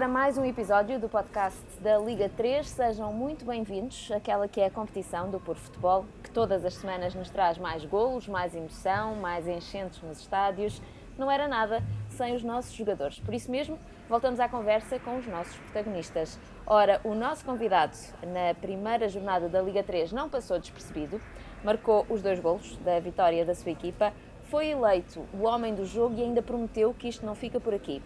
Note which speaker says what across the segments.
Speaker 1: Agora mais um episódio do podcast da Liga 3. Sejam muito bem-vindos àquela que é a competição do Por Futebol, que todas as semanas nos traz mais golos, mais emoção, mais enchentes nos estádios. Não era nada sem os nossos jogadores. Por isso mesmo, voltamos à conversa com os nossos protagonistas. Ora, o nosso convidado na primeira jornada da Liga 3 não passou despercebido, marcou os dois golos da vitória da sua equipa, foi eleito o homem do jogo e ainda prometeu que isto não fica por aqui.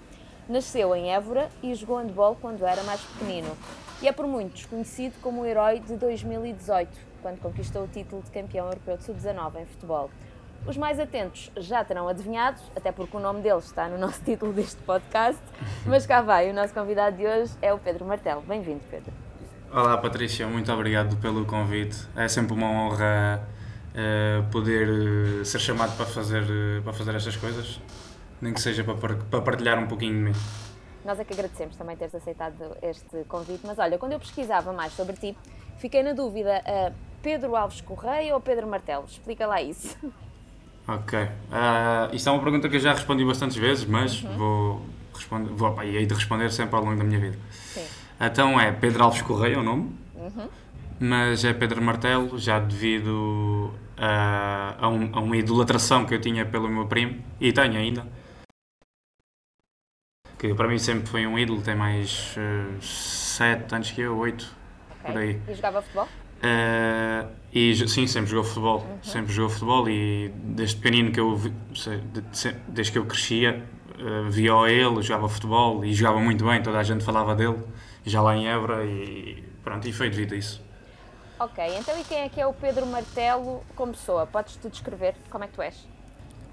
Speaker 1: Nasceu em Évora e jogou handball quando era mais pequenino. E é por muitos conhecido como o herói de 2018, quando conquistou o título de campeão europeu de sub-19 em futebol. Os mais atentos já terão adivinhado, até porque o nome dele está no nosso título deste podcast, mas cá vai, o nosso convidado de hoje é o Pedro Martelo. Bem-vindo, Pedro.
Speaker 2: Olá, Patrícia, muito obrigado pelo convite. É sempre uma honra uh, poder uh, ser chamado para fazer, uh, para fazer estas coisas nem que seja para, partilhar um pouquinho de mim.
Speaker 1: Nós é que agradecemos também teres aceitado este convite, mas olha, quando eu pesquisava mais sobre ti, fiquei na dúvida, uh, Pedro Alves Correia ou Pedro Martelo? Explica lá isso.
Speaker 2: Ok. Uh, isto é uma pergunta que eu já respondi bastantes vezes, mas uhum. vou responder, vou, e hei de responder sempre ao longo da minha vida. Sim. Então é Pedro Alves Correia o nome, uhum. mas é Pedro Martelo, já devido a, a, um, a uma idolatração que eu tinha pelo meu primo, e tenho ainda, que para mim sempre foi um ídolo, tem mais uh, sete anos que eu, oito,
Speaker 1: okay. por aí. E jogava futebol?
Speaker 2: Uh, e sim, sempre jogou futebol, uhum. sempre jogou futebol e desde pequenino que eu desde que eu crescia uh, via ele, jogava futebol e jogava muito bem, toda a gente falava dele, já lá em Évora e pronto, e foi devido a isso.
Speaker 1: Ok, então e quem é que é o Pedro Martelo como pessoa? Podes tu descrever como é que tu és?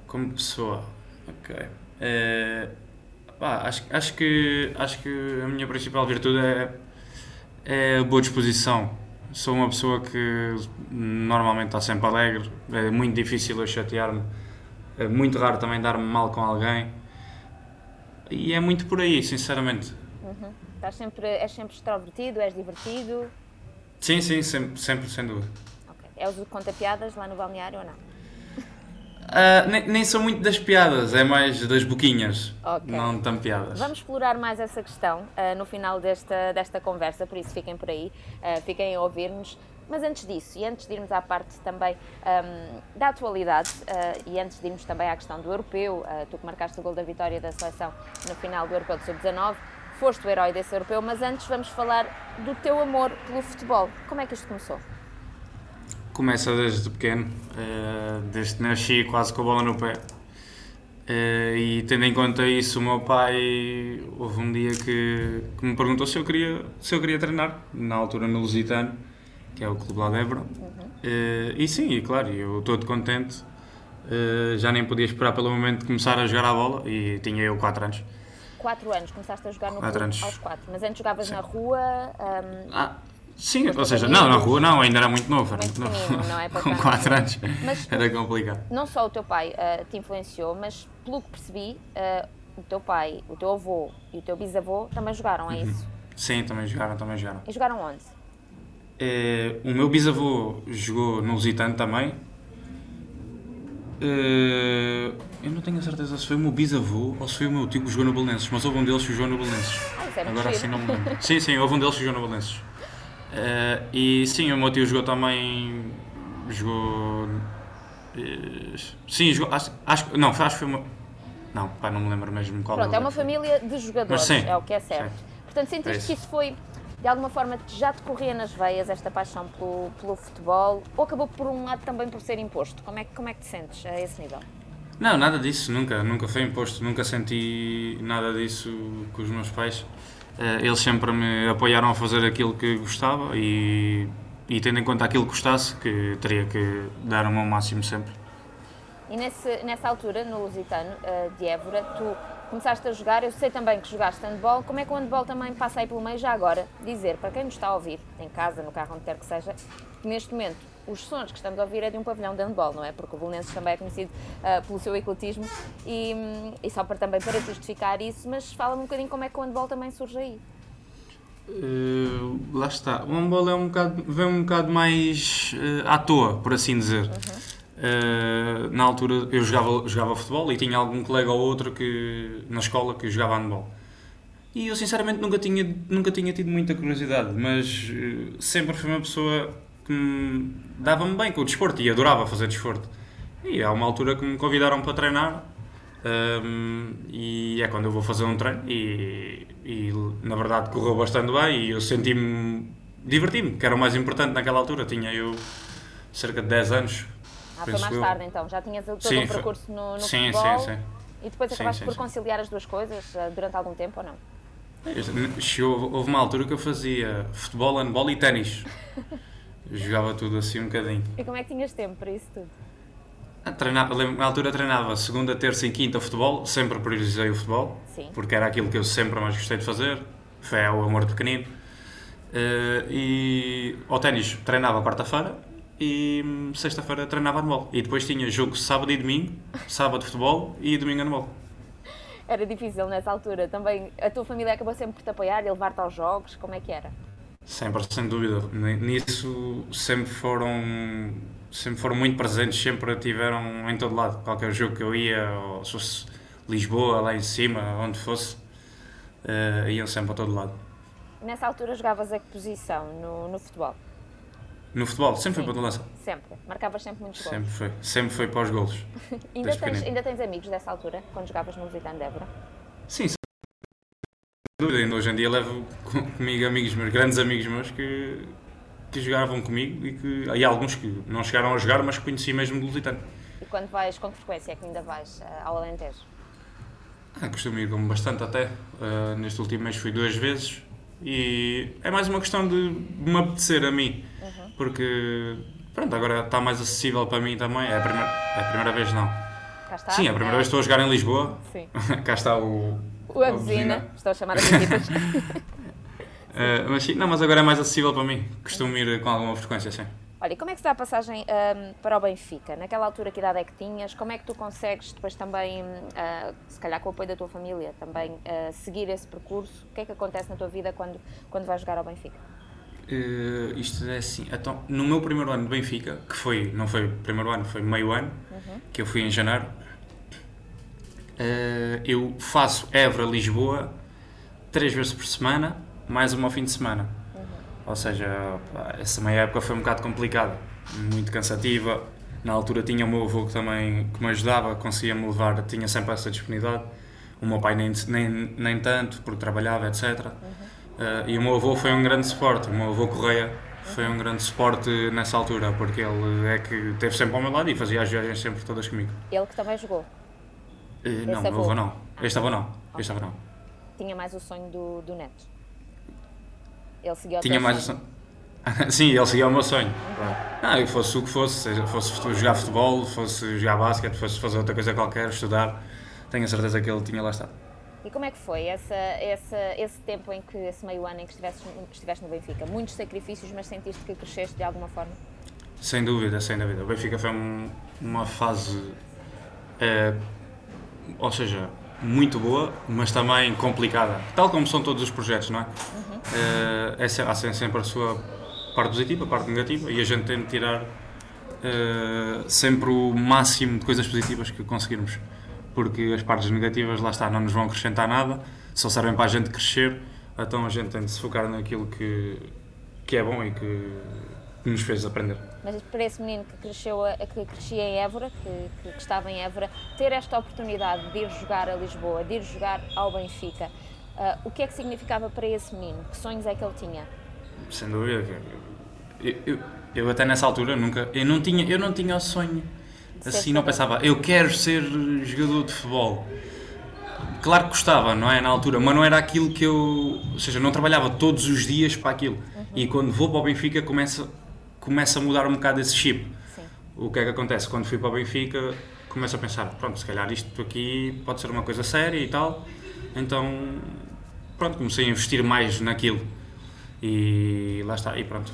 Speaker 2: Como pessoa, ok. Uh, Pá, acho, acho, que, acho que a minha principal virtude é, é a boa disposição. Sou uma pessoa que normalmente está sempre alegre, é muito difícil eu chatear-me, é muito raro também dar-me mal com alguém. E é muito por aí, sinceramente.
Speaker 1: Uhum. Estás sempre, és sempre extrovertido, és divertido?
Speaker 2: Sim, sim, sempre, sempre sem dúvida.
Speaker 1: Okay. És o que conta piadas lá no balneário ou não?
Speaker 2: Uh, nem, nem sou muito das piadas, é mais das boquinhas, okay. não tão piadas.
Speaker 1: Vamos explorar mais essa questão uh, no final desta, desta conversa, por isso fiquem por aí, uh, fiquem a ouvir-nos. Mas antes disso, e antes de irmos à parte também um, da atualidade, e antes de irmos também à questão do europeu, tu que marcaste o gol da vitória da seleção no final do europeu de sub-19, foste o herói desse europeu, mas antes vamos falar do teu amor pelo futebol. Como é que isto começou?
Speaker 2: Começa desde pequeno, uh, desde que nasci quase com a bola no pé. Uh, e tendo em conta isso, o meu pai houve um dia que, que, me perguntou se eu, queria, se eu queria treinar, na altura no Lusitano, que é o clube lá de Évora. Uhum. Uh, e sim, e claro, eu todo contente. já nem podia esperar pelo momento de começar a jogar a bola e tinha eu 4 anos.
Speaker 1: 4 anos, começaste a jogar no clube anos. aos 4, mas antes jogavas sim. na rua? Um...
Speaker 2: Ah, Sim, ou seja, não, na rua não, ainda era muito novo, era muito, novo. Não é Com 4 anos mas, era complicado.
Speaker 1: Não só o teu pai uh, te influenciou, mas pelo que percebi, uh, o teu pai, o teu avô e o teu bisavô também jogaram, é uhum. isso?
Speaker 2: Sim, também jogaram, também jogaram.
Speaker 1: E jogaram onde?
Speaker 2: É, o meu bisavô jogou no Lusitano também. É, eu não tenho a certeza se foi o meu bisavô ou se foi o meu tio que jogou no Belenenses, mas houve um deles que jogou no Belenenses.
Speaker 1: Ah, é
Speaker 2: Agora
Speaker 1: assim
Speaker 2: não me lembro. Sim, sim, houve um deles que jogou no Belenenses. Uh, e sim, o meu tio jogou também. Jogou. Uh, sim, jogou. Acho, acho, não, acho que foi uma. Não, pá, não me lembro mesmo qual
Speaker 1: Pronto, é uma família de jogadores, sim, é o que é certo. Sim. Portanto, sentiste é que isso foi, de alguma forma, já te corria nas veias esta paixão pelo, pelo futebol, ou acabou por um lado também por ser imposto? Como é, como é que te sentes a esse nível?
Speaker 2: Não, nada disso, nunca, nunca foi imposto, nunca senti nada disso com os meus pais. Eh, eles sempre me apoiaram a fazer aquilo que gostava e, e tendo em conta aquilo que gostasse, que teria que dar o meu máximo sempre.
Speaker 1: E nesse, nessa altura, no Lusitano uh, de Évora, tu começaste a jogar, eu sei também que jogaste handball, como é que o handball também passa aí pelo meio já agora? Dizer, para quem nos está a ouvir, em casa, no carro, onde quer que seja, que neste momento os sons que estamos a ouvir é de um pavilhão de handball, não é? Porque o Belenenses também é conhecido uh, pelo seu ecletismo e, e, só para, também para justificar isso, mas fala-me um bocadinho como é que o handball também surge aí.
Speaker 2: Uh, lá está. O handball é um bocado, vem um bocado mais uh, à toa, por assim dizer. Uhum. Uh, na altura eu jogava, jogava futebol e tinha algum colega ou outro que, na escola que jogava handball. E eu sinceramente nunca tinha, nunca tinha tido muita curiosidade, mas eh, sempre fui uma pessoa que me dava-me bem com o desporto e adorava fazer desporto. E há uma altura que me convidaram para treinar um, e é quando eu vou fazer um treino e, e na verdade correu bastante bem e eu senti-me, diverti-me, que era o mais importante naquela altura. Tinha eu cerca de 10 anos.
Speaker 1: Ah, foi mais
Speaker 2: eu.
Speaker 1: tarde então, já tinhas todo
Speaker 2: Sim,
Speaker 1: um
Speaker 2: foi-
Speaker 1: percurso no, no
Speaker 2: sim,
Speaker 1: futebol
Speaker 2: sim, sim.
Speaker 1: e depois acabaste por conciliar as duas coisas eh, durante algum tempo ou não?
Speaker 2: Houve uma altura que eu fazia futebol, handball e ténis. Jogava tudo assim um bocadinho.
Speaker 1: E como é que tinhas tempo para isso tudo?
Speaker 2: Ah, Treinava, na altura treinava segunda, terça e quinta futebol, sempre priorizei o futebol,
Speaker 1: Sim.
Speaker 2: porque era aquilo que eu sempre mais gostei de fazer, foi o amor pequenino. Eh, e ao ténis treinava quarta-feira e hum, sexta-feira treinava handball. E depois tinha jogo sábado e domingo, sábado futebol e domingo handball.
Speaker 1: Era difícil nessa altura. Também a tua família acabou sempre por te apoiar e levar-te aos jogos. Como é que era?
Speaker 2: Sempre, sem dúvida. Ni- Nisso sempre foram, sempre foram muito presentes, sempre tiveram em todo lado. Qualquer jogo que eu ia, ou se fosse Lisboa, lá em cima, onde fosse, eh, iam sempre a todo lado.
Speaker 1: Nessa altura jogavas a que posição no, no futebol?
Speaker 2: No futebol, sempre foi
Speaker 1: Sim.
Speaker 2: para a lança.
Speaker 1: Sempre. Marcavas sempre muitos gols.
Speaker 2: Sempre foi. Sempre foi para os golos.
Speaker 1: Ainda tens, ainda tens amigos dessa altura, quando jogavas no Lusitano de Évora?
Speaker 2: Sim, sem dúvida. Ainda hoje em dia levo com- comigo amigos meus, grandes amigos meus, que, que jogavam comigo e que. E alguns que não chegaram a jogar, mas que conheci mesmo do Lusitano.
Speaker 1: E quando vais, com que frequência é que ainda vais eh, ao Alentejo?
Speaker 2: Ah, costumo ir como bastante até. Ah, neste último mês fui duas vezes e é mais uma questão de me apetecer a mim.
Speaker 1: Uhum.
Speaker 2: Porque, pronto, agora está mais acessível para mim também. É a primeira, é a primeira vez, não.
Speaker 1: Cá está?
Speaker 2: Sim, é a primeira vez que estou a jogar em Lisboa.
Speaker 1: Sim.
Speaker 2: Cá está o.
Speaker 1: O
Speaker 2: a
Speaker 1: Abusina, estou a chamar as equipas.
Speaker 2: Ah, mas sim, não, mas agora é mais acessível para mim. Costumo ir com alguma frequência, sim.
Speaker 1: Olha, e como é que se dá a passagem ahm, para o Benfica? Naquela altura, que idade é que tinhas? Como é que tu consegues depois também, ah, se calhar com o apoio da tua família, também ah, seguir esse percurso? O que é que acontece na tua vida quando, quando vais jogar ao Benfica?
Speaker 2: Eh, isto é assim, então, no meu primeiro ano de Benfica, que foi, não foi primeiro ano, foi meio ano, que eu fui em janeiro, eh, eu faço Évora-Lisboa três vezes por semana, mais uma ao fim de semana. Ou seja, essa meia época foi um bocado complicada, muito cansativa. Na altura tinha o meu avô que também que me ajudava, conseguia-me levar, tinha sempre essa disponibilidade. O meu pai nem, nem, nem tanto, porque trabalhava, etc. Eh, e o meu avô foi um grande suporte, o meu avô Correia foi um grande suporte nessa altura, porque ele é que esteve sempre ao meu lado e fazia as viagens sempre todas comigo.
Speaker 1: Ele que também jogou.
Speaker 2: Eh, não, meu
Speaker 1: avô?
Speaker 2: não. Este avô não. Este avô não.
Speaker 1: Tinha mais o sonho do, do Neto. Ele seguiu o
Speaker 2: Tinha mais o
Speaker 1: sonho.
Speaker 2: sonho. Sim, ele seguia o meu sonho. Não, e fosse o que fosse, seja fosse jogar futebol, fosse jogar basquete, fosse fazer outra coisa qualquer, estudar, tenho a certeza que ele tinha lá estado.
Speaker 1: E como é que foi essa, essa, esse tempo em que, esse meio ano em que estiveste, no Benfica? Muitos sacrifícios, mas sentiste que cresceste de alguma forma?
Speaker 2: Sem dúvida, sem dúvida. O Benfica foi um- uma fase, eh, ou seja, muito boa, mas também complicada. Tal como são todos os projetos, não é? Eh, é se- há sempre a sua parte positiva, a parte negativa, e a gente tem de tirar eh, sempre o máximo de coisas positivas que conseguirmos. Porque as partes negativas, lá está, não nos vão acrescentar nada, só servem para a gente crescer, então a gente tem de se focar naquilo que, que é bom e que, que nos fez aprender.
Speaker 1: Mas para esse menino que, cresceu, que crescia em Évora, que, que, que estava em Évora, ter esta oportunidade de ir jogar a Lisboa, de ir jogar ao Benfica, ah, o que é que significava para esse menino? Que sonhos é que ele tinha?
Speaker 2: Sem dúvida. Eu, eu, eu até nessa altura nunca. Eu não tinha, eu não tinha o sonho. Assim, não pensava, eu quero ser jogador de futebol. Claro que gostava, não é? Na altura, mas não era aquilo que eu. Ou seja, não trabalhava todos os dias para aquilo. E quando vou para o Benfica, começa, começa a mudar um bocado esse chip.
Speaker 1: Sim.
Speaker 2: O que é que acontece? Quando fui para o Benfica, começo a pensar: pronto, se calhar isto aqui pode ser uma coisa séria e tal. Então, pronto, comecei a investir mais naquilo. E lá está, e pronto,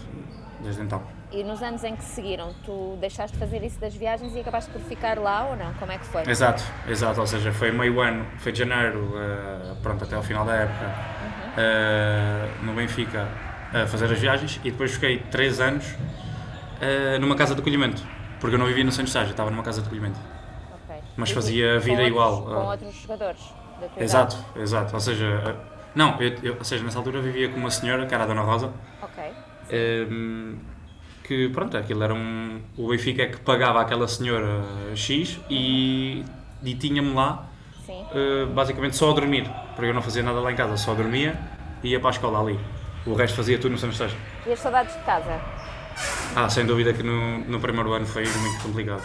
Speaker 2: desde então.
Speaker 1: E nos anos em que seguiram, tu deixaste de fazer isso das viagens e acabaste por ficar lá ou não? Como é que foi?
Speaker 2: Exato, exato, ou seja, foi meio ano, foi de janeiro, eh, pronto, até ao final da época, eh, no Benfica, a fazer as viagens e depois fiquei três anos eh, numa casa de acolhimento, porque eu não vivia no Santo Estágio, estava numa casa de acolhimento.
Speaker 1: Ok.
Speaker 2: Mas
Speaker 1: E
Speaker 2: fazia vida
Speaker 1: outros-
Speaker 2: igual,
Speaker 1: Com outros jogadores?
Speaker 2: Exato, exato, ou seja, Não, eu, eu- ou seja, nessa altura vivia com uma senhora, que era a Dona Rosa,
Speaker 1: Ok.
Speaker 2: ehm, que pronto, aquilo era um. O Benfica é que pagava àquela senhora X e, e tinha-me lá eh, basicamente só a dormir, porque eu não fazia nada lá em casa, só dormia e ia para a escola ali. O resto fazia tudo no Santos Esteja.
Speaker 1: E as saudades de casa?
Speaker 2: Ah, sem dúvida que no, no primeiro ano foi muito complicado.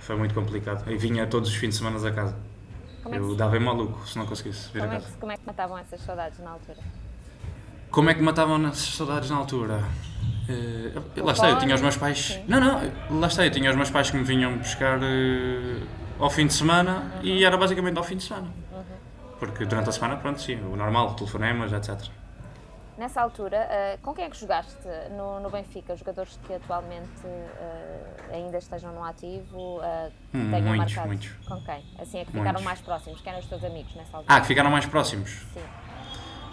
Speaker 2: Foi muito complicado. Eu vinha todos os fins de semana a casa.
Speaker 1: Como é que
Speaker 2: Eu
Speaker 1: se-
Speaker 2: dava em maluco se não conseguisse vir a
Speaker 1: Como é,
Speaker 2: casa.
Speaker 1: que, como é que matavam essas saudades na altura?
Speaker 2: Como é que matavam nas saudades na altura? Eh, lá está, eu tinha os meus pais.
Speaker 1: Sim.
Speaker 2: Não, não, lá está, eu tinha os meus pais que me vinham buscar eh, ao fim de semana e era basicamente ao fim de semana. Porque durante a semana, pronto, sim, o normal, telefonemas, etc.
Speaker 1: Nessa altura, eh, com quem é que jogaste no, no Benfica? Jogadores que atualmente ainda estejam no ativo,
Speaker 2: Hum,
Speaker 1: tenham
Speaker 2: muitos,
Speaker 1: marcado?
Speaker 2: muitos.
Speaker 1: Com quem? Assim é que ficaram
Speaker 2: Muitos.
Speaker 1: mais próximos. Quem eram os teus amigos nessa altura?
Speaker 2: Ah, que ficaram mais próximos.
Speaker 1: Sim.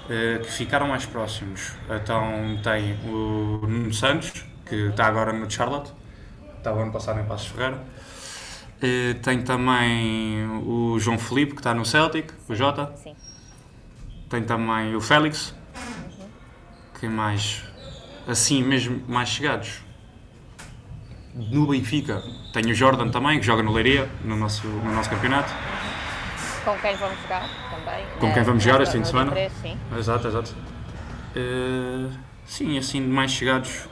Speaker 2: Eh, que ficaram mais próximos. Então tem o Nuno Santos, que está agora no Charlotte, estava ano passado em Passos Ferreira. Eh, tem também o João Felipe, que está no Celtic, o Jota.
Speaker 1: Sim.
Speaker 2: Tem também o Félix. Quem mais? Assim mesmo, mais chegados. No Benfica tem o Jordan também, que joga no Leiria, no nosso, no nosso campeonato.
Speaker 1: Com quem vamos jogar também?
Speaker 2: Com quem vamos jogar este fim de semana?
Speaker 1: dia 3, sim.
Speaker 2: Exato, exato. Eh, sim, assim, mais chegados,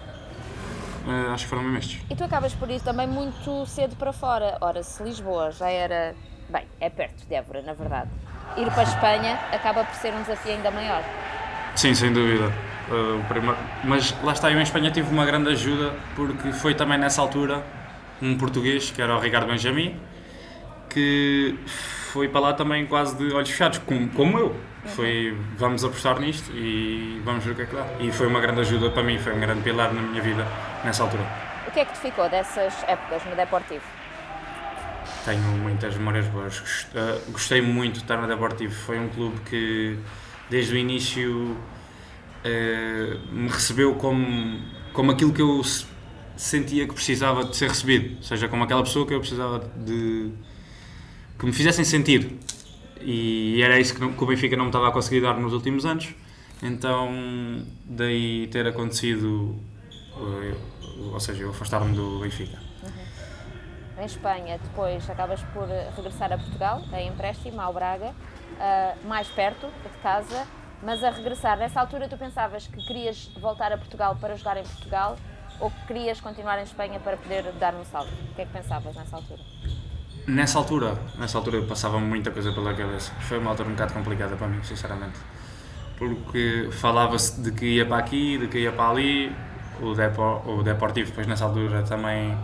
Speaker 2: eh, acho que foram mesmo estes.
Speaker 1: E tu acabas por ir também muito cedo para fora. Ora, se Lisboa já era. Bem, é perto de Évora, na verdade. Ir para a Espanha acaba por ser um desafio ainda maior.
Speaker 2: Sim, sem dúvida. Eh, o primeiro- Mas lá está, eu em Espanha tive uma grande ajuda, porque foi também nessa altura um português, que era o Ricardo Benjamin, que foi para lá também quase de olhos fechados, como, como eu. Foi, vamos apostar nisto e vamos ver o que é que dá. E foi uma grande ajuda para mim, foi um grande pilar na minha vida nessa altura.
Speaker 1: O que é que te ficou dessas épocas no Deportivo?
Speaker 2: Tenho muitas memórias boas. Eh, Gostei muito de estar no Deportivo. Foi um clube que, desde o início, eh, me recebeu como, como aquilo que eu se- sentia que precisava de ser recebido. Ou seja, como aquela pessoa que eu precisava de. Que me fizessem sentir. E era isso que, não- que o Benfica não me estava a conseguir dar nos últimos anos. Então, daí ter acontecido. eh, ou seja, eu afastar-me do Benfica.
Speaker 1: Em Espanha, depois acabas por eh, regressar a Portugal, em empréstimo, ao Braga, ah, mais perto de casa, mas a regressar, nessa altura tu pensavas que querias voltar a Portugal para jogar em Portugal ou que querias continuar em Espanha para poder dar um salto? O que é que pensavas nessa altura?
Speaker 2: Nessa altura, nessa altura passava muita coisa pela cabeça. Foi uma altura um bocado complicada para mim, sinceramente. Porque falava-se de que ia para aqui, de que ia para ali. O, Depo, o Deportivo, depois nessa altura também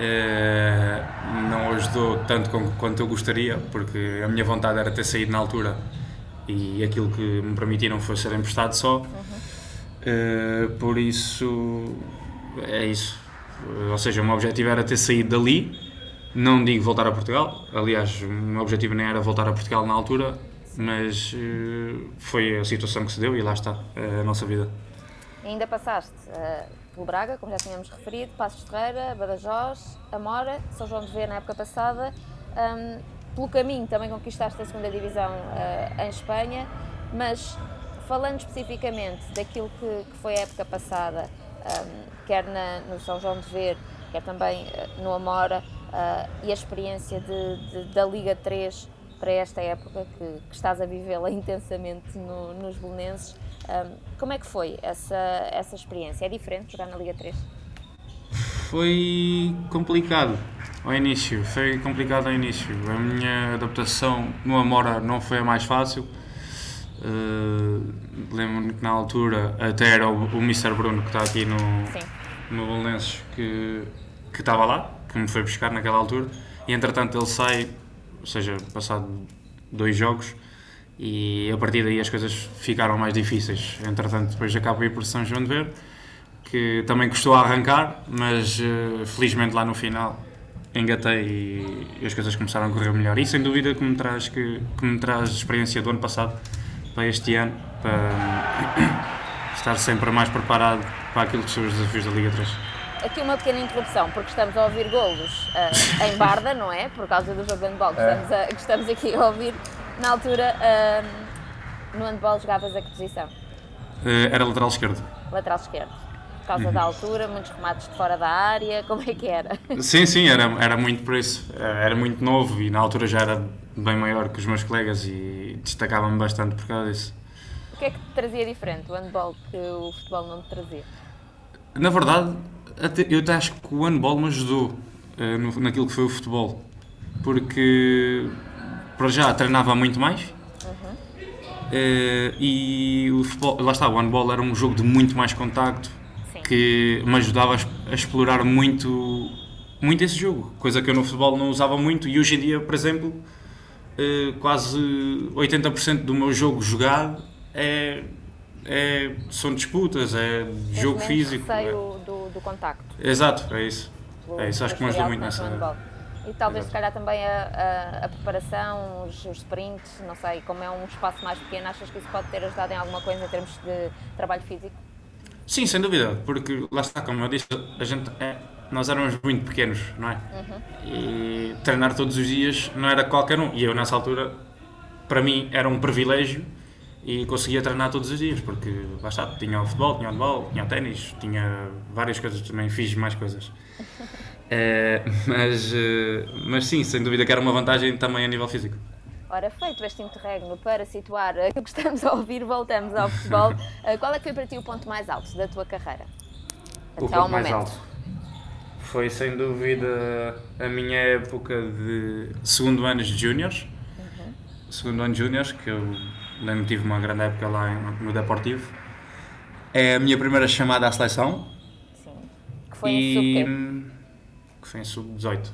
Speaker 2: eh, não ajudou tanto com- quanto eu gostaria, porque a minha vontade era ter saído na altura e aquilo que me permitiram foi ser emprestado só. Eh, por isso, é isso. Ou seja, o meu objetivo era ter saído dali, não digo voltar a Portugal, aliás, o meu objetivo nem era voltar a Portugal na altura, mas eh, foi a situação que se deu e lá está, é a nossa vida.
Speaker 1: E ainda passaste ah, pelo Braga, como já tínhamos referido, Passos Ferreira, Badajoz, Amora, São João de Ver na época passada. Ahm, pelo caminho também conquistaste a segunda divisão ah, em Espanha, mas falando especificamente daquilo que, que foi a época passada, ahm, quer na- no São João de Ver, quer também ah, no Amora, ah, e a experiência de- de- da Liga 3 para esta época que, que estás a vivê-la intensamente no- nos Belenenses, ahm, como é que foi essa, essa experiência? É diferente jogar na Liga 3?
Speaker 2: Foi complicado ao início, foi complicado ao início. A minha adaptação no Amora não foi a mais fácil. Uh, Lembro-me que na altura até era o, o Mr. Bruno que está aqui no,
Speaker 1: Sim.
Speaker 2: no Belenenses que, que estava lá, que me foi buscar naquela altura. E entretanto ele sai, ou seja, passado dois jogos, e a partir daí as coisas ficaram mais difíceis. Entretanto, depois acabo de ir por São João de Ver, que também custou a arrancar, mas eh, felizmente lá no final engatei e, e as coisas começaram a correr melhor. E sem dúvida que me traz, que, que me traz experiência do ano passado para este ano, para estar sempre mais preparado para aquilo que são os desafios da Liga 3.
Speaker 1: Aqui uma pequena interrupção, porque estamos a ouvir golos ah, em Barda, não é? Por causa do jogo de handball que,
Speaker 3: É.
Speaker 1: estamos, a- que estamos aqui a ouvir. Na altura, ah, No handball jogavas a que posição?
Speaker 2: Uh, era lateral esquerdo.
Speaker 1: Lateral esquerdo. Por causa uhum. da altura, muitos remates de fora da área, como é que era?
Speaker 2: Sim, sim, era, era muito por isso. Era muito novo e na altura já era bem maior que os meus colegas e destacava-me bastante por causa disso.
Speaker 1: O que é que te trazia diferente o handball que o futebol não te trazia?
Speaker 2: Na verdade, até, eu até acho que o handball me ajudou uh, no, naquilo que foi o futebol. Porque, para já, treinava muito mais. Uhum. Uh, e o futebol, lá está, o handball era um jogo de muito mais contacto Sim. que me ajudava a, a, explorar muito, muito esse jogo, coisa que eu no futebol não usava muito e hoje em dia, por exemplo, uh, quase 80% do meu jogo jogado é é, são disputas, é jogo físico.
Speaker 1: É. Do, do contacto.
Speaker 2: Exato, é isso. é isso, acho que me ajudou muito nessa.
Speaker 1: E talvez, Exato. se calhar, também a, a, a preparação, os, os, sprints, não sei, como é um espaço mais pequeno, achas que isso pode ter ajudado em alguma coisa em termos de trabalho físico?
Speaker 2: Sim, sem dúvida, porque lá está, como eu disse, a gente é, nós éramos muito pequenos, não é? Uhum. E treinar todos os dias não era qualquer um. E eu, nessa altura, para mim, era um privilégio e conseguia treinar todos os dias, porque basta, tinha o futebol, tinha o handball, tinha o ténis, tinha várias coisas, também fiz mais coisas. É, mas, eh, mas sim, sem dúvida que era uma vantagem também a nível físico.
Speaker 1: Ora, feito este interregno para situar aquilo que estamos a ouvir, voltamos ao futebol. Eh, qual é que foi para ti o ponto mais alto da tua carreira?
Speaker 2: Até o ponto mais alto? Foi sem dúvida a minha época de segundo ano de júniores. Uhum. Segundo ano de júniores, que eu Lembro tive uma grande época lá no Deportivo. É a minha primeira chamada à seleção.
Speaker 1: Sim. Que foi e, em sub
Speaker 2: Que foi em sub-18.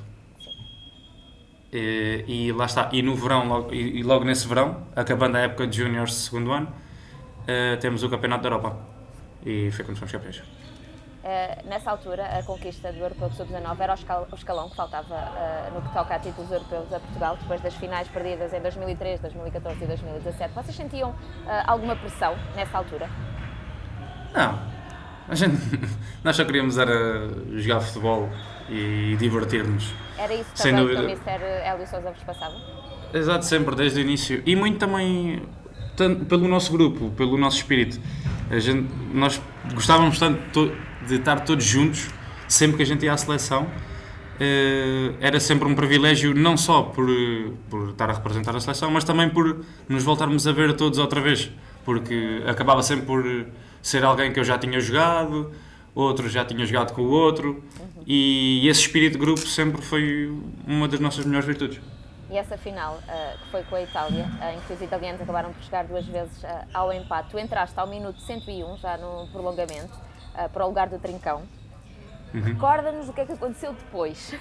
Speaker 2: E, e, lá está. E no verão, logo, e, e, logo nesse verão, acabando a época de juniors de segundo ano, uh, temos o Campeonato da Europa. E foi quando fomos campeões.
Speaker 1: Uh, nessa altura, a conquista do Europeu de Sub-19 era o escalão que faltava uh, no que toca a títulos europeus a Portugal, depois das finais perdidas em 2003, 2014 e 2017. Vocês sentiam uh, alguma pressão nessa altura?
Speaker 2: Não. A gente, nós só queríamos era jogar futebol e divertir-nos.
Speaker 1: Era isso também Sem dúvida. que o Mr. Hélio Sousa vos passava?
Speaker 2: Exato, sempre, desde o início. E muito também tanto, pelo nosso grupo, pelo nosso espírito. A gente, nós gostávamos tanto de estar todos juntos, sempre que a gente ia à seleção, eh, era sempre um privilégio, não só por, por estar a representar a seleção, mas também por nos voltarmos a ver todos outra vez, porque acabava sempre por ser alguém que eu já tinha jogado, outro já tinha jogado com o outro, e esse espírito de grupo sempre foi uma das nossas melhores virtudes.
Speaker 1: E essa final, uh, que foi com a Itália, uh, em que os italianos acabaram por chegar duas vezes uh, ao empate, tu entraste ao minuto 101, já no prolongamento, para o lugar do Trincão. Uhum. Recorda-nos o que é que aconteceu depois.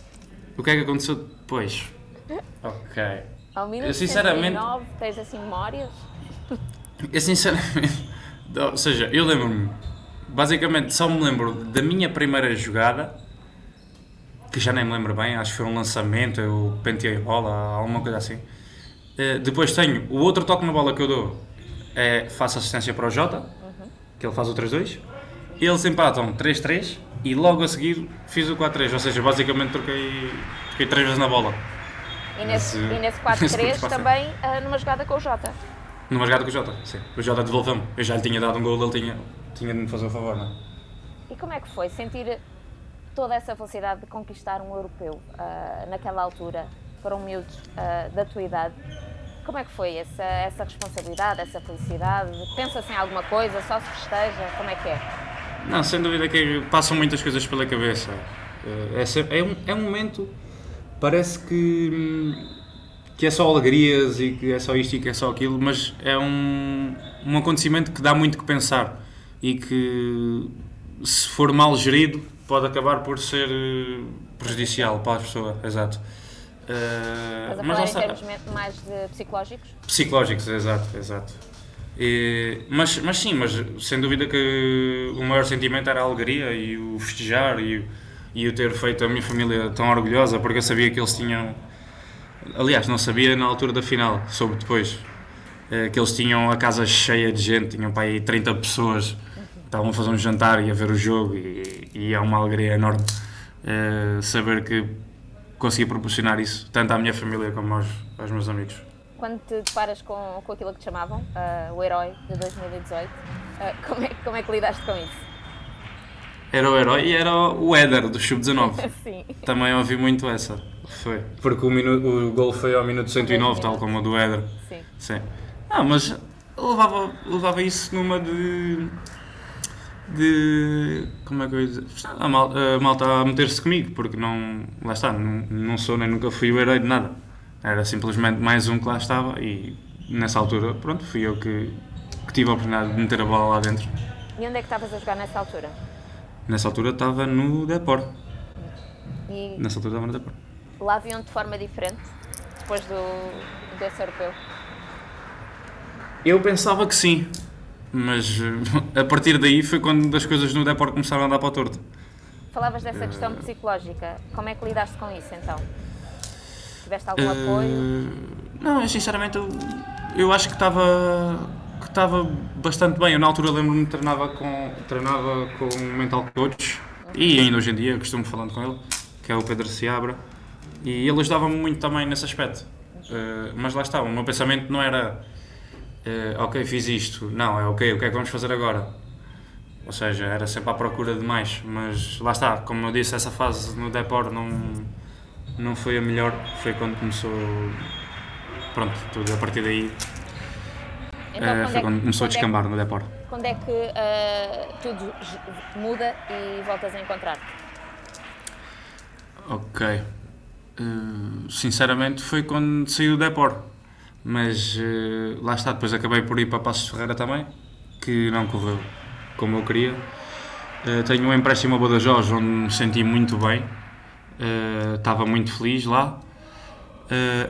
Speaker 2: o que é que aconteceu depois? Ok.
Speaker 1: Ao minuto eu, sinceramente, 109, tens assim memórias?
Speaker 2: Eu sinceramente, ou seja, eu lembro-me, basicamente só me lembro da minha primeira jogada, que já nem me lembro bem, acho que foi um lançamento, eu penteei a bola, alguma coisa assim. Uh, depois tenho o outro toque na bola que eu dou, é, faço assistência para o Jota, uhum. que ele faz o 3-2. Eles empatam 3-3 e logo a seguir fiz o 4-3, ou seja, basicamente troquei, troquei 3 vezes na bola.
Speaker 1: E nesse, nesse 4-3 também uh, numa jogada com o Jota?
Speaker 2: Numa jogada com o Jota, sim. O Jota devolveu-me. Eu já lhe tinha dado um gol, ele tinha, tinha de me fazer o favor, não é?
Speaker 1: E como é que foi sentir toda essa felicidade de conquistar um europeu uh, naquela altura, para um miúdo uh, da tua idade? Como é que foi essa, essa responsabilidade, essa felicidade? Pensa-se em alguma coisa? Só se festeja? Como é que é?
Speaker 2: Não, sem dúvida que passam muitas coisas pela cabeça. Eh, é, é, um, é um momento, parece que, que é só alegrias e que é só isto e que é só aquilo, mas é um, um acontecimento que dá muito que pensar e que, se for mal gerido, pode acabar por ser eh, prejudicial para a pessoa. Exato.
Speaker 1: Uh, mas falar em termos mais de psicológicos?
Speaker 2: Psicológicos, exato, exato. E, mas, mas sim, mas sem dúvida que o maior sentimento era a alegria e o festejar e, e o ter feito a minha família tão orgulhosa, porque eu sabia que eles tinham. Aliás, não sabia na altura da final, soube depois. Eh, que eles tinham a casa cheia de gente, tinham para aí 30 pessoas, estavam a fazer um jantar e a ver o jogo, e, e é uma alegria enorme uh, saber que consegui proporcionar isso, tanto à minha família como aos, aos meus amigos.
Speaker 1: quando te deparas com, com aquilo que te chamavam uh, o herói de 2018, uh, como, é, como é que lidaste com isso?
Speaker 2: Era o herói e era o Éder do
Speaker 1: Sub-19. Sim.
Speaker 2: Também ouvi muito essa. Foi. Porque o, minuto, o gol foi ao minuto 109, tal como o do Éder.
Speaker 1: Sim.
Speaker 2: Sim. Ah, mas levava, levava isso numa de. De. como é que eu ia dizer? A, mal, a malta a meter-se comigo, porque não. lá está, não, não sou nem nunca fui o herói de nada. Era simplesmente mais um que lá estava e nessa altura, pronto, fui eu que, que tive a oportunidade de meter a bola lá dentro.
Speaker 1: E onde é que estavas a jogar nessa altura?
Speaker 2: Nessa altura estava no Depor. E nessa altura estava no Depor.
Speaker 1: Lá viam de forma diferente depois do, desse europeu?
Speaker 2: Eu pensava que sim, mas eh, a partir daí foi quando as coisas no Depor começaram a andar para o torto.
Speaker 1: Falavas dessa questão uh... psicológica, como é que lidaste com isso então? Tiveste algum uh... apoio?
Speaker 2: Não, sinceramente eu, eu acho que estava que estava bastante bem. Eu na altura lembro-me treinava com treinava com um mental coach e ainda hoje em dia costumo falando com ele, que é o Pedro Seabra, e ele ajudava-me muito também nesse aspecto. Uh, mas lá está, o meu pensamento não era uh, ok, fiz isto. Não, é ok, o que é que vamos fazer agora? Ou seja, era sempre à procura de mais. Mas lá está, como eu disse, essa fase no Depor não, não foi a melhor. Foi quando começou. Pronto, tudo a partir daí. Então, uh, foi é quando começou quando a é descambar é, no Depor.
Speaker 1: Quando é que uh, tudo muda e voltas a encontrar-te?
Speaker 2: Ok. Uh, sinceramente, foi quando saiu o Depor mas uh, lá está, depois acabei por ir para Passos Ferreira também, que não correu como eu queria. Uh, tenho um empréstimo a Badajoz onde me senti muito bem, uh, estava muito feliz lá.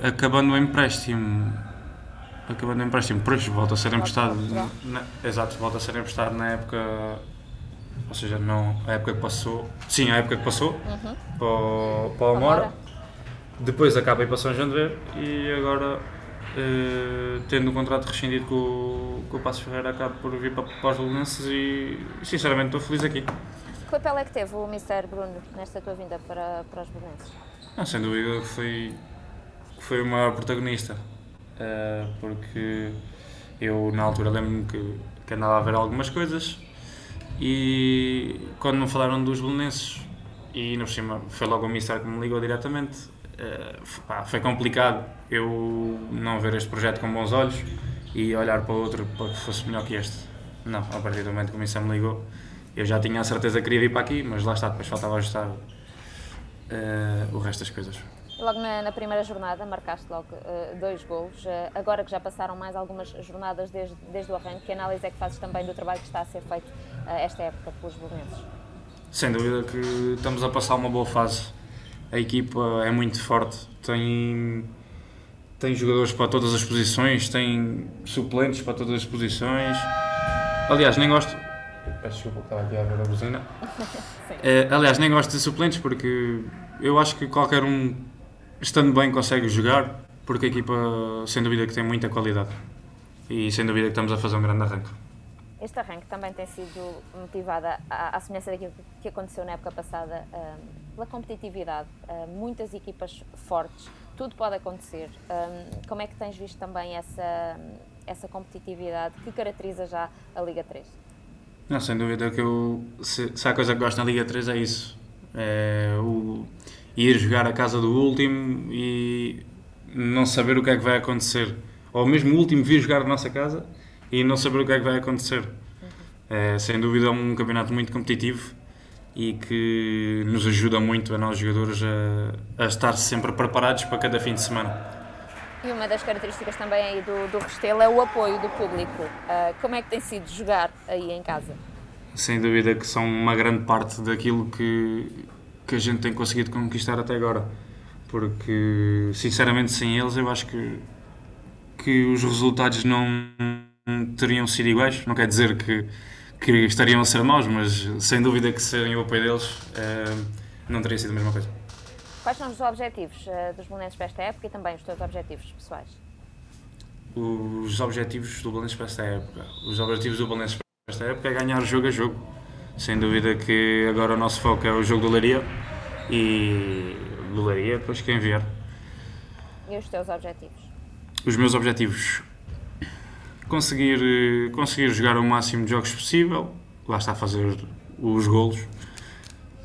Speaker 2: acabando o empréstimo, acabando o empréstimo, depois volta a ser emprestado, na, exato, volta a ser emprestado na época, ou seja, não a época que passou, sim, a época que passou, uhum. para, o, para o Amora. Depois acabei para São João de Ver e agora Uh, tendo um contrato rescindido com, com o Passos Ferreira, acabo por vir para, para os Belenenses e, sinceramente, estou feliz aqui.
Speaker 1: Que papel é que teve o Mr. Bruno nesta tua vinda para, para os Belenenses?
Speaker 2: Não, sem dúvida que foi, foi o maior protagonista, uh, porque eu, na altura, lembro-me que, que andava a ver algumas coisas e quando me falaram dos Belenenses, e no cima foi logo o Mister que me ligou diretamente, uh, pá, foi complicado eu não ver este projeto com bons olhos e olhar para outro para que fosse melhor que este. Não, a partir do momento que o Missa me ligou, eu já tinha a certeza que queria vir para aqui, mas lá está, depois faltava ajustar uh, o resto das coisas.
Speaker 1: Logo na, na primeira jornada marcaste logo uh, dois golos. Uh, agora que já passaram mais algumas jornadas desde, desde o arranque, que análise é que fazes também do trabalho que está a ser feito esta época pelos bolonenses?
Speaker 2: Sem dúvida que estamos a passar uma boa fase a equipa é muito forte, tem, tem jogadores para todas as posições, tem suplentes para todas as posições. Aliás, nem gosto. Peço desculpa que estava aqui a ver a buzina. É, aliás, nem gosto de suplentes porque eu acho que qualquer um, estando bem, consegue jogar, porque a equipa, sem dúvida, que tem muita qualidade. E sem dúvida que estamos a fazer um grande arranque.
Speaker 1: Este arranque também tem sido motivado à, à semelhança daquilo que aconteceu na época passada um, pela competitividade. Um, muitas equipas fortes, tudo pode acontecer. Um, como é que tens visto também essa, essa competitividade que caracteriza já a Liga 3?
Speaker 2: Não, sem dúvida que eu, se, se há coisa que gosto na Liga 3 é isso. É o ir jogar a casa do último e não saber o que é que vai acontecer. Ou mesmo o último vir jogar a nossa casa e não saber o que é que vai acontecer. É, sem dúvida é um campeonato muito competitivo e que nos ajuda muito a nós jogadores a, a estar sempre preparados para cada fim de semana.
Speaker 1: E uma das características também aí do, do Restelo é o apoio do público. Uh, como é que tem sido jogar aí em casa?
Speaker 2: Sem dúvida que são uma grande parte daquilo que, que a gente tem conseguido conquistar até agora. Porque, sinceramente, sem eles, eu acho que, que os resultados não, teriam sido iguais. Não quer dizer que, que estariam a ser maus, mas sem dúvida que sem o apoio deles uh, não teria sido a mesma coisa.
Speaker 1: Quais são os objetivos uh, dos Belenenses para esta época e também os teus objetivos pessoais?
Speaker 2: Os objetivos do Belenenses para esta época. Os objetivos do Belenenses para esta época é ganhar jogo a jogo. Sem dúvida que agora o nosso foco é o jogo do Leiria e do Leiria depois quem vier.
Speaker 1: E os teus objetivos?
Speaker 2: os meus objetivos. Conseguir, eh, conseguir jogar o máximo de jogos possível, lá está a fazer os golos.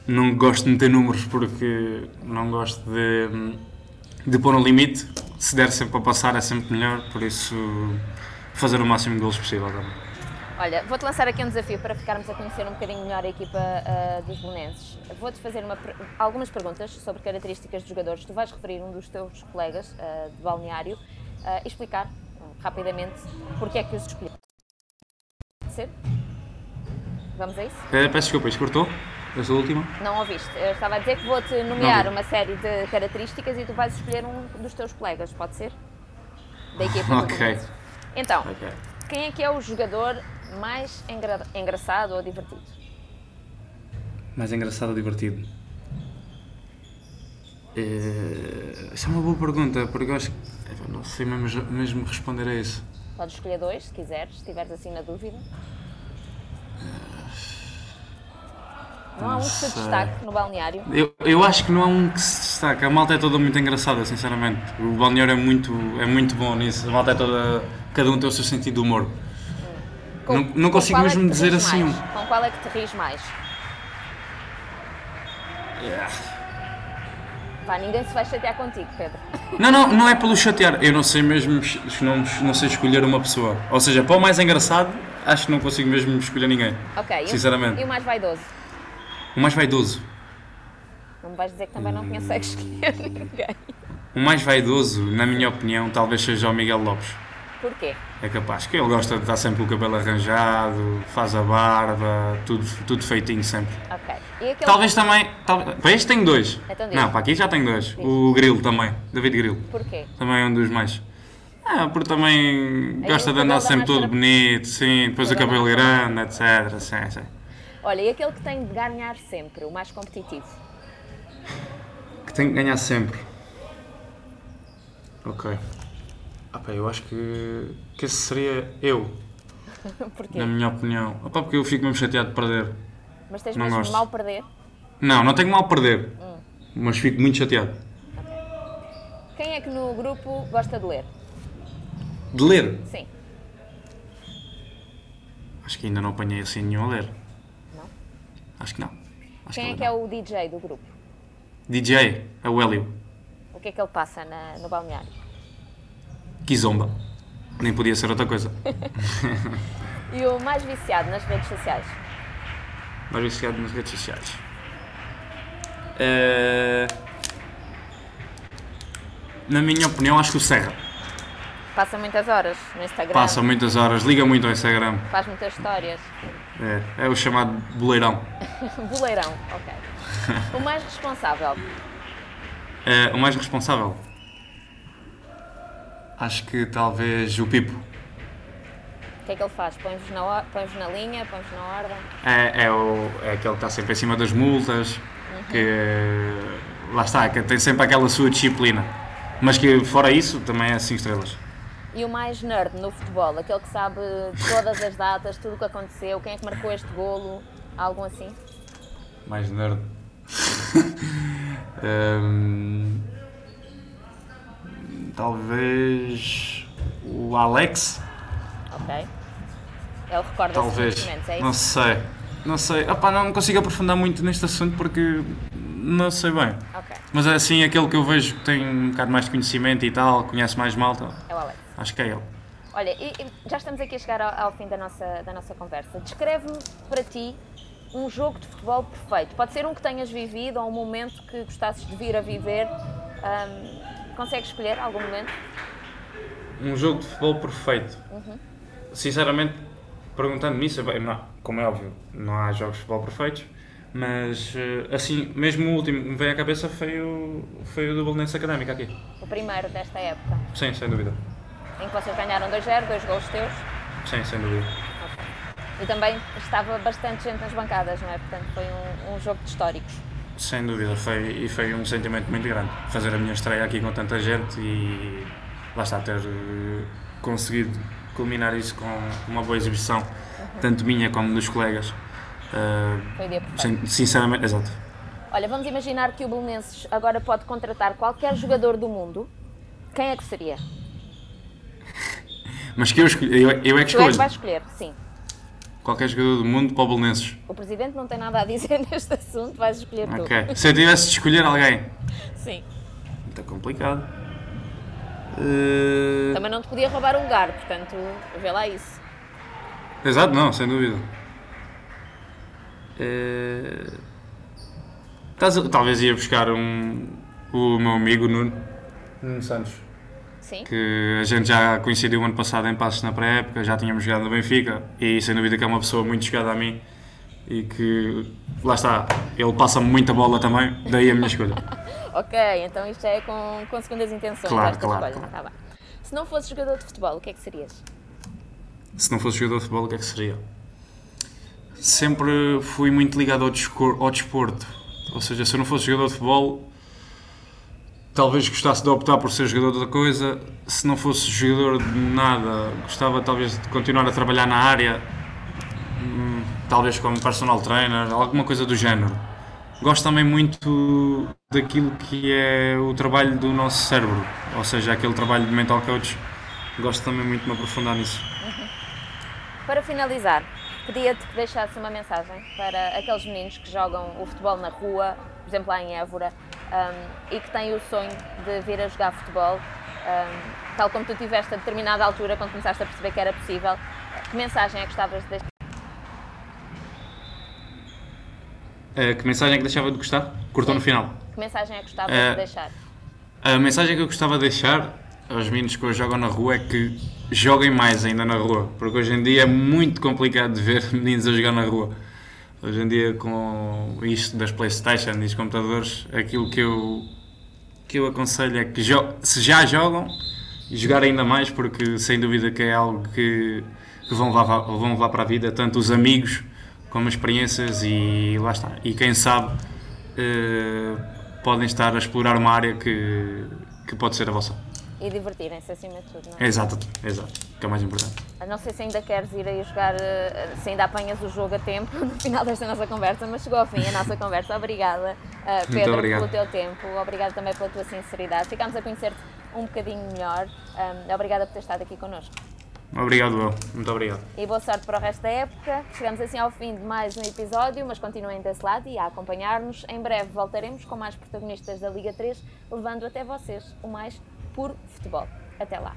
Speaker 2: Não gosto de meter números porque não gosto de, de pôr um limite. Se der sempre para passar é sempre melhor, por isso fazer o máximo de golos possível também.
Speaker 1: Olha, vou-te lançar aqui um desafio para ficarmos a conhecer um bocadinho melhor a equipa uh, dos Belenenses. Vou-te fazer uma, algumas perguntas sobre características de jogadores. Tu vais referir um dos teus colegas uh, de balneário uh, e explicar rapidamente porque é que os escolheu. Pode ser? Vamos a isso?
Speaker 2: peço desculpa, isto cortou? Essa última?
Speaker 1: Não ouviste. Eu estava a dizer que vou-te nomear uma série de características e tu vais escolher um dos teus colegas, pode ser? Da equipa
Speaker 2: Ok.
Speaker 1: Então, okay. quem é que é o jogador mais engra engraçado ou divertido?
Speaker 2: Mais engraçado ou divertido? É... Essa é uma boa pergunta, porque eu acho que não sei mesmo, mesmo responder a isso.
Speaker 1: Podes escolher dois, se quiseres, se estiveres assim na dúvida. Não há um que se destaque no balneário?
Speaker 2: Eu, eu acho que não há um que se destaque. A malta é toda muito engraçada, sinceramente. O balneário é muito, é muito bom nisso. A malta é toda. Cada um tem o seu sentido de humor. Com, não, não consigo é mesmo é dizer assim.
Speaker 1: Mais? Com qual é que te rires mais?
Speaker 2: Yeah.
Speaker 1: Pá, ninguém se vai chatear contigo, Pedro.
Speaker 2: Não, não, não é pelo chatear. Eu não sei mesmo não, não sei escolher uma pessoa. Ou seja, para o mais engraçado, acho que não consigo mesmo escolher ninguém.
Speaker 1: Ok.
Speaker 2: Sinceramente.
Speaker 1: E o mais vaidoso?
Speaker 2: O mais vaidoso.
Speaker 1: Não me vais dizer que também não consegues escolher ninguém.
Speaker 2: O mais vaidoso, na minha opinião, talvez seja o Miguel Lopes.
Speaker 1: Porquê?
Speaker 2: É capaz, que ele gosta de estar sempre o cabelo arranjado, faz a barba, tudo, tudo feitinho sempre.
Speaker 1: Ok.
Speaker 2: Aquele... Talvez também. Tal... Para este tenho dois. Então não, para aqui já tenho dois. O Grilo também, David Grilo.
Speaker 1: Porquê?
Speaker 2: Também é um dos mais. Ah, porque também Aí gosta de andar sempre todo bonito, sim, depois o cabelo grande, etc. Sim, sim.
Speaker 1: Olha, e aquele que tem de ganhar sempre, o mais competitivo?
Speaker 2: Que tem de ganhar sempre. Ok. Ah, pá, eu acho que, que esse seria eu.
Speaker 1: Porquê?
Speaker 2: Na minha opinião. Ah, pá, porque eu fico mesmo chateado de perder.
Speaker 1: Mas tens não mesmo gosto. mal perder?
Speaker 2: Não, não tenho mal perder. Hum. Mas fico muito chateado.
Speaker 1: Okay. Quem é que no grupo gosta de ler?
Speaker 2: De ler?
Speaker 1: Sim.
Speaker 2: Acho que ainda não apanhei assim nenhum a ler. Acho que não.
Speaker 1: Acho Quem que é que é o DJ do grupo?
Speaker 2: DJ, é o Hélio.
Speaker 1: O que é que ele passa na, no balneário?
Speaker 2: Kizomba. Nem podia ser outra coisa.
Speaker 1: e o mais viciado nas redes sociais?
Speaker 2: Mais viciado nas redes sociais. Uh... Na minha opinião, acho que o Serra.
Speaker 1: Passa muitas horas no Instagram.
Speaker 2: Passa muitas horas, liga muito ao Instagram.
Speaker 1: Faz muitas histórias.
Speaker 2: É, é o chamado boleirão.
Speaker 1: boleirão, ok. o mais responsável?
Speaker 2: É, o mais responsável? Acho que talvez o Pipo.
Speaker 1: O que é que ele faz? Põe-vos na, põe na linha, põe-vos na ordem?
Speaker 2: É, é, o, é aquele que está sempre em cima das multas, uhum. que lá está, que tem sempre aquela sua disciplina. Mas que fora isso também é 5 estrelas
Speaker 1: e o mais nerd no futebol, aquele que sabe todas as datas, tudo o que aconteceu, quem é que marcou este golo, algo assim?
Speaker 2: Mais nerd. um, talvez o Alex.
Speaker 1: Ok. Ele recorda
Speaker 2: Talvez.
Speaker 1: é isso?
Speaker 2: Não sei. Não sei. Opa, não consigo aprofundar muito neste assunto porque não sei bem.
Speaker 1: Ok.
Speaker 2: Mas é assim aquele que eu vejo que tem um bocado mais de conhecimento e tal, conhece mais malta.
Speaker 1: É o Alex.
Speaker 2: Acho que é ele.
Speaker 1: Olha, e, e já estamos aqui a chegar ao, ao, fim da nossa, da nossa conversa. Descreve-me para ti um jogo de futebol perfeito. Pode ser um que tenhas vivido ou um momento que gostasses de vir a viver. Um, consegues escolher algum momento?
Speaker 2: Um jogo de futebol perfeito.
Speaker 1: Uhum.
Speaker 2: Sinceramente, perguntando-me isso, não, como é óbvio, não há jogos de futebol perfeitos, mas eh, assim, mesmo o último que me veio à cabeça foi o, foi o do Belenense Académica aqui.
Speaker 1: O primeiro desta época?
Speaker 2: Sim, sem dúvida
Speaker 1: em que vocês ganharam 2-0, dois gols teus?
Speaker 2: Sim, sem dúvida.
Speaker 1: Okay. E também estava bastante gente nas bancadas, não é? Portanto, foi um, um jogo de históricos.
Speaker 2: Sem dúvida, foi, e foi um sentimento muito grande. Fazer a minha estreia aqui com tanta gente e lá está, ter uh, conseguido culminar isso com uma boa exibição, uhum. tanto minha como dos colegas.
Speaker 1: Uh, foi dia perfeito.
Speaker 2: Sinceramente, exato.
Speaker 1: Olha, vamos imaginar que o Belenenses agora pode contratar qualquer jogador do mundo. Quem é que seria?
Speaker 2: Mas que eu, escolhi, eu, eu é que
Speaker 1: Tu é
Speaker 2: escolho.
Speaker 1: que vais escolher, sim.
Speaker 2: Qualquer jogador do mundo para o Belenenses.
Speaker 1: O Presidente não tem nada a dizer neste assunto, vais escolher tu.
Speaker 2: Ok. Se eu tivesse de escolher alguém.
Speaker 1: Sim.
Speaker 2: Muito complicado. Eh,
Speaker 1: Também não te podia roubar um lugar, portanto, vê lá isso.
Speaker 2: Exato, não, sem dúvida. A- talvez ia buscar um, o meu amigo Nuno, Nuno Santos,
Speaker 1: Sim?
Speaker 2: que a gente já coincidiu ano passado em Passos na pré-época, já tínhamos jogado no Benfica e sem dúvida que é uma pessoa muito chegada a mim e que, lá está, ele passa-me muita bola também, daí a minha escolha.
Speaker 1: Ok, então isto é com, com segundas intenções,
Speaker 2: Claro,
Speaker 1: esta
Speaker 2: claro,
Speaker 1: escolha. Tá. Se não fosses jogador de futebol, o que é que serias?
Speaker 2: Se não fosse jogador de futebol, o que é que seria? Sempre fui muito ligado ao, ao desporto. Ou seja, se eu não fosse jogador de futebol, talvez gostasse de optar por ser jogador de outra coisa. Se não fosse jogador de nada, gostava talvez de continuar a trabalhar na área, hum, talvez como personal trainer, alguma coisa do género. Gosto também muito daquilo que é o trabalho do nosso cérebro, ou seja, aquele trabalho de mental coach. Gosto também muito de me aprofundar nisso.
Speaker 1: Para finalizar, pedia-te que deixasse uma mensagem para aqueles meninos que jogam o futebol na rua, por exemplo lá em Évora, um, e que têm o sonho de vir a jogar futebol, um, tal como tu tiveste a determinada altura quando começaste a perceber que era possível. Que mensagem é que gostavas de deixar?
Speaker 2: Eh, que mensagem é que deixava de gostar? Cortou no final.
Speaker 1: Que mensagem é que gostavas
Speaker 2: Eh,
Speaker 1: de deixar?
Speaker 2: A mensagem que eu gostava de deixar aos meninos que hoje jogam na rua é que joguem mais ainda na rua, porque hoje em dia é muito complicado de ver meninos a jogar na rua. Hoje em dia, com isto das Playstation e dos computadores, aquilo que eu, que eu aconselho é que se já jogam, jogar ainda mais, porque sem dúvida que é algo que, que vão, levar, vão levar para a vida, tanto os amigos como as experiências e lá está. E quem sabe eh, podem estar a explorar uma área que, que pode ser a vossa.
Speaker 1: E divertirem-se acima de tudo, não é?
Speaker 2: Exato, exato, que é o mais importante.
Speaker 1: Não sei se ainda queres ir aí jogar, eh, se ainda apanhas o jogo a tempo no final desta nossa conversa, mas chegou ao fim a nossa conversa. Obrigada, eh, Pedro, pelo teu tempo. Obrigada também pela tua sinceridade. Ficámos a conhecer-te um bocadinho melhor. Um, obrigada por ter estado aqui connosco.
Speaker 2: Obrigado, eu. Muito obrigado.
Speaker 1: E boa sorte para o resto da época. Chegamos assim ao fim de mais um episódio, mas continuem desse lado e a acompanhar-nos. Em breve voltaremos com mais protagonistas da Liga 3, levando até vocês o mais puro futebol. Até lá!